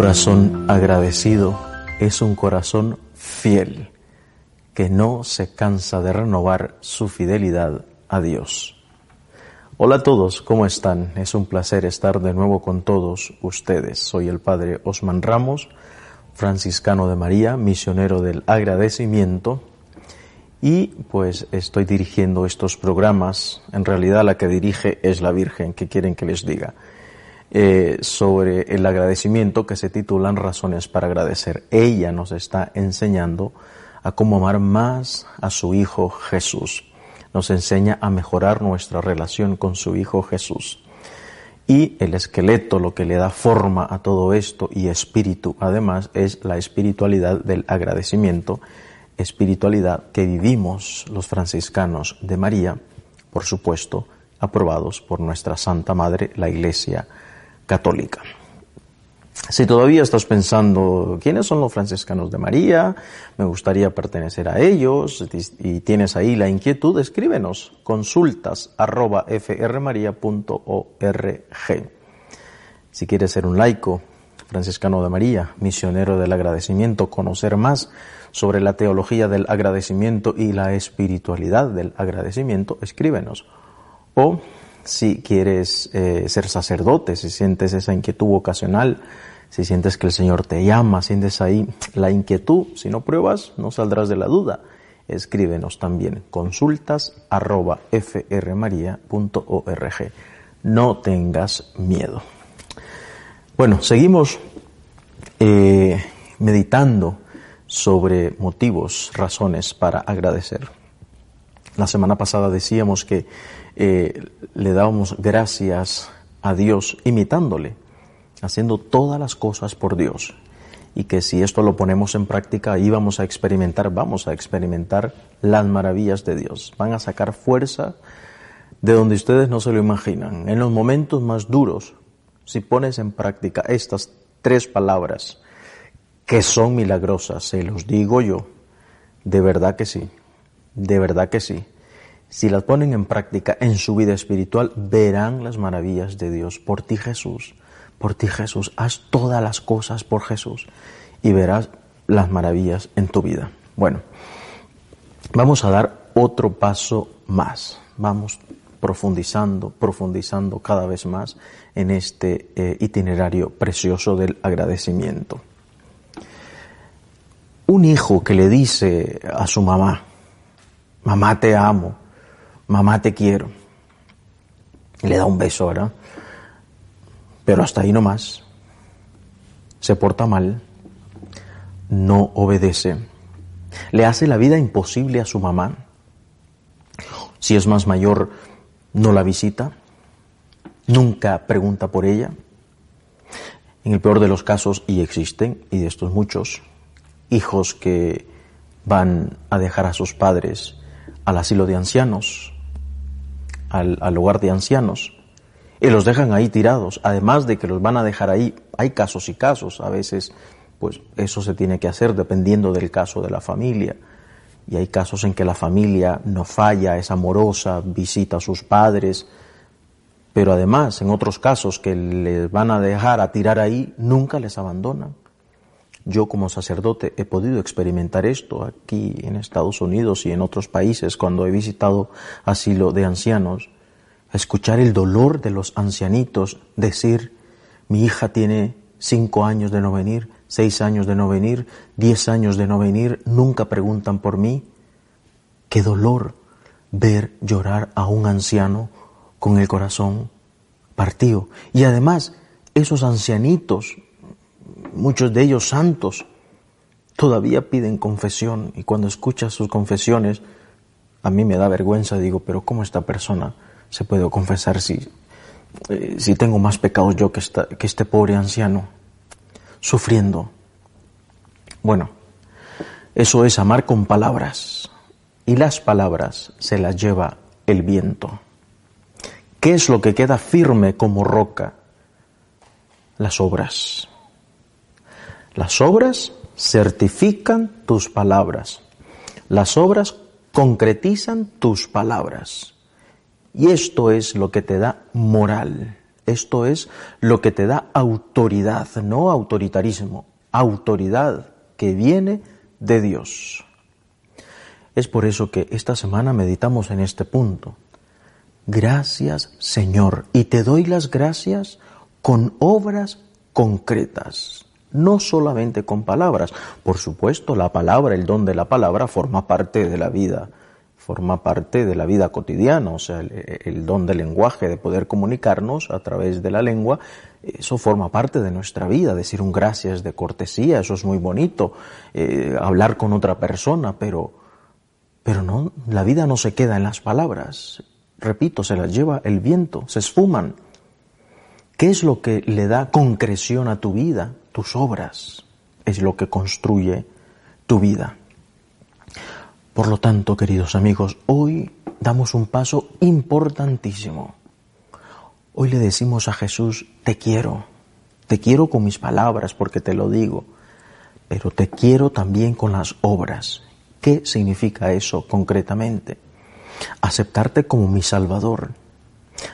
corazón agradecido es un corazón fiel que no se cansa de renovar su fidelidad a Dios. Hola a todos, ¿cómo están? Es un placer estar de nuevo con todos ustedes. Soy el Padre Osman Ramos, franciscano de María, misionero del agradecimiento, y pues estoy dirigiendo estos programas. En realidad la que dirige es la Virgen, que quieren que les diga. Eh, sobre el agradecimiento que se titulan Razones para agradecer. Ella nos está enseñando a cómo amar más a su Hijo Jesús. Nos enseña a mejorar nuestra relación con su Hijo Jesús. Y el esqueleto, lo que le da forma a todo esto y espíritu, además, es la espiritualidad del agradecimiento, espiritualidad que vivimos los franciscanos de María, por supuesto, aprobados por nuestra Santa Madre, la Iglesia católica. Si todavía estás pensando, ¿quiénes son los franciscanos de María? Me gustaría pertenecer a ellos y tienes ahí la inquietud, escríbenos consultas arroba frmaria.org. Si quieres ser un laico franciscano de María, misionero del agradecimiento, conocer más sobre la teología del agradecimiento y la espiritualidad del agradecimiento, escríbenos. O si quieres eh, ser sacerdote, si sientes esa inquietud vocacional, si sientes que el Señor te llama, sientes ahí la inquietud, si no pruebas, no saldrás de la duda. Escríbenos también consultas arroba frmaria.org. No tengas miedo. Bueno, seguimos eh, meditando sobre motivos, razones para agradecer. La semana pasada decíamos que eh, le dábamos gracias a Dios imitándole, haciendo todas las cosas por Dios. Y que si esto lo ponemos en práctica, ahí vamos a experimentar, vamos a experimentar las maravillas de Dios. Van a sacar fuerza de donde ustedes no se lo imaginan. En los momentos más duros, si pones en práctica estas tres palabras, que son milagrosas, se los digo yo, de verdad que sí, de verdad que sí si las ponen en práctica en su vida espiritual, verán las maravillas de Dios. Por ti Jesús, por ti Jesús, haz todas las cosas por Jesús y verás las maravillas en tu vida. Bueno, vamos a dar otro paso más. Vamos profundizando, profundizando cada vez más en este eh, itinerario precioso del agradecimiento. Un hijo que le dice a su mamá, mamá te amo, mamá te quiero. Le da un beso, ¿verdad? Pero hasta ahí no más. Se porta mal, no obedece, le hace la vida imposible a su mamá. Si es más mayor, no la visita, nunca pregunta por ella. En el peor de los casos, y existen, y de estos muchos, hijos que van a dejar a sus padres al asilo de ancianos, al, al hogar de ancianos y los dejan ahí tirados, además de que los van a dejar ahí. Hay casos y casos, a veces pues eso se tiene que hacer dependiendo del caso de la familia. Y hay casos en que la familia no falla, es amorosa, visita a sus padres, pero además en otros casos que les van a dejar a tirar ahí, nunca les abandonan. Yo como sacerdote he podido experimentar esto aquí en Estados Unidos y en otros países cuando he visitado asilo de ancianos, escuchar el dolor de los ancianitos decir, mi hija tiene cinco años de no venir, seis años de no venir, diez años de no venir, nunca preguntan por mí. Qué dolor ver llorar a un anciano con el corazón partido. Y además, esos ancianitos muchos de ellos santos, todavía piden confesión y cuando escuchas sus confesiones, a mí me da vergüenza, digo, pero ¿cómo esta persona se puede confesar si, eh, si tengo más pecados yo que, que este pobre anciano, sufriendo? Bueno, eso es amar con palabras y las palabras se las lleva el viento. ¿Qué es lo que queda firme como roca? Las obras. Las obras certifican tus palabras. Las obras concretizan tus palabras. Y esto es lo que te da moral. Esto es lo que te da autoridad, no autoritarismo, autoridad que viene de Dios. Es por eso que esta semana meditamos en este punto. Gracias Señor, y te doy las gracias con obras concretas, no solamente con palabras. Por supuesto, la palabra, el don de la palabra forma parte de la vida, forma parte de la vida cotidiana, o sea, el, don del lenguaje, de poder comunicarnos a través de la lengua, eso forma parte de nuestra vida, decir un gracias de cortesía, eso es muy bonito, eh, hablar con otra persona, pero pero no, la vida no se queda en las palabras. Repito, se las lleva el viento, se esfuman. ¿Qué es lo que le da concreción a tu vida? Tus obras es lo que construye tu vida. Por lo tanto, queridos amigos, hoy damos un paso importantísimo. Hoy le decimos a Jesús, te quiero, te quiero con mis palabras porque te lo digo, pero te quiero también con las obras. ¿Qué significa eso concretamente? Aceptarte como mi Salvador,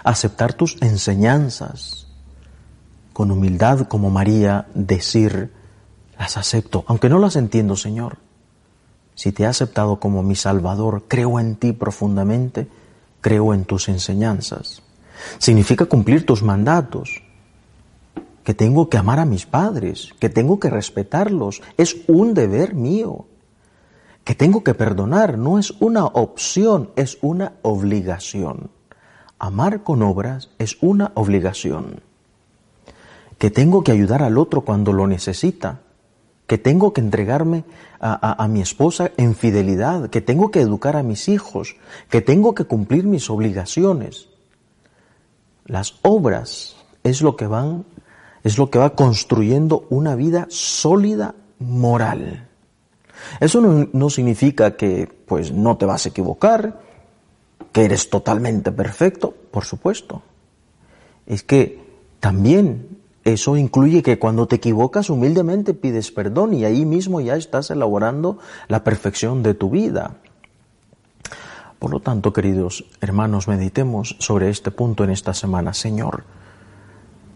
aceptar tus enseñanzas, con humildad como María decir, las acepto, aunque no las entiendo, Señor. Si te he aceptado como mi Salvador, creo en ti profundamente, creo en tus enseñanzas. Significa cumplir tus mandatos, que tengo que amar a mis padres, que tengo que respetarlos, es un deber mío que tengo que perdonar no es una opción, es una obligación. Amar con obras es una obligación. Que tengo que ayudar al otro cuando lo necesita. Que tengo que entregarme a, mi esposa en fidelidad. Que tengo que educar a mis hijos. Que tengo que cumplir mis obligaciones. Las obras es lo que van, es lo que va construyendo una vida sólida moral. Eso no, significa que pues no te vas a equivocar, que eres totalmente perfecto, por supuesto. Es que también eso incluye que cuando te equivocas humildemente pides perdón y ahí mismo ya estás elaborando la perfección de tu vida. Por lo tanto, queridos hermanos, meditemos sobre este punto en esta semana. Señor,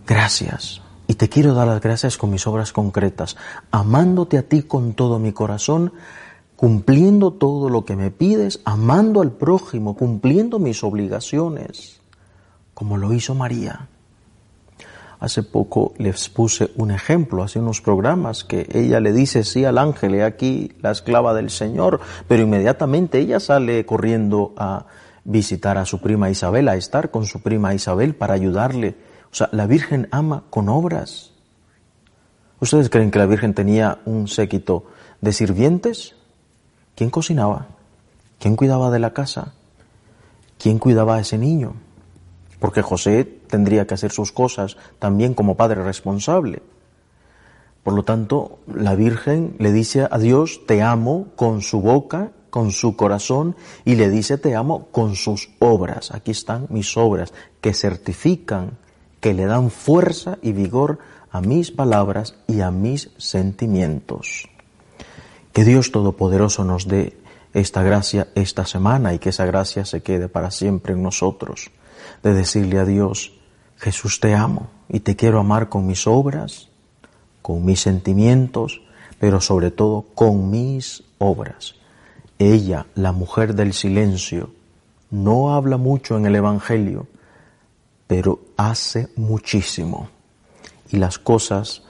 gracias y te quiero dar las gracias con mis obras concretas, amándote a ti con todo mi corazón, cumpliendo todo lo que me pides, amando al prójimo, cumpliendo mis obligaciones, como lo hizo María. Hace poco les puse un ejemplo, hace unos programas, que ella le dice sí al ángel, he aquí la esclava del Señor, pero inmediatamente ella sale corriendo a visitar a su prima Isabel, a estar con su prima Isabel para ayudarle o sea, la Virgen ama con obras. ¿Ustedes creen que la Virgen tenía un séquito de sirvientes? ¿Quién cocinaba? ¿Quién cuidaba de la casa? ¿Quién cuidaba a ese niño? Porque José tendría que hacer sus cosas también como padre responsable. Por lo tanto, la Virgen le dice a Dios, te amo con su boca, con su corazón, y le dice, te amo con sus obras. Aquí están mis obras que certifican que le dan fuerza y vigor a mis palabras y a mis sentimientos. Que Dios Todopoderoso nos dé esta gracia esta semana y que esa gracia se quede para siempre en nosotros, de decirle a Dios, Jesús te amo y te quiero amar con mis obras, con mis sentimientos, pero sobre todo con mis obras. Ella, la mujer del silencio, no habla mucho en el Evangelio, pero hace muchísimo. Y las cosas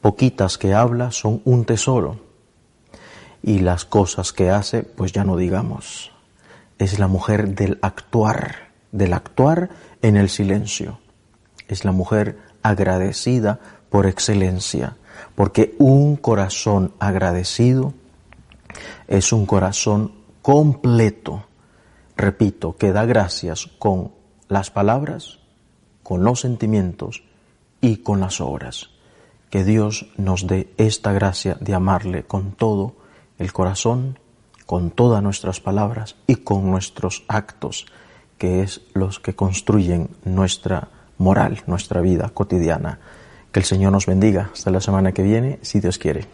poquitas que habla son un tesoro. Y las cosas que hace, pues ya no digamos. Es la mujer del actuar, del actuar en el silencio. Es la mujer agradecida por excelencia. porque un corazón agradecido es un corazón completo, repito, que da gracias con las palabras, con los sentimientos y con las obras. Que Dios nos dé esta gracia de amarle con todo el corazón, con todas nuestras palabras y con nuestros actos, que es los que construyen nuestra moral, nuestra vida cotidiana. Que el Señor nos bendiga. Hasta la semana que viene, si Dios quiere.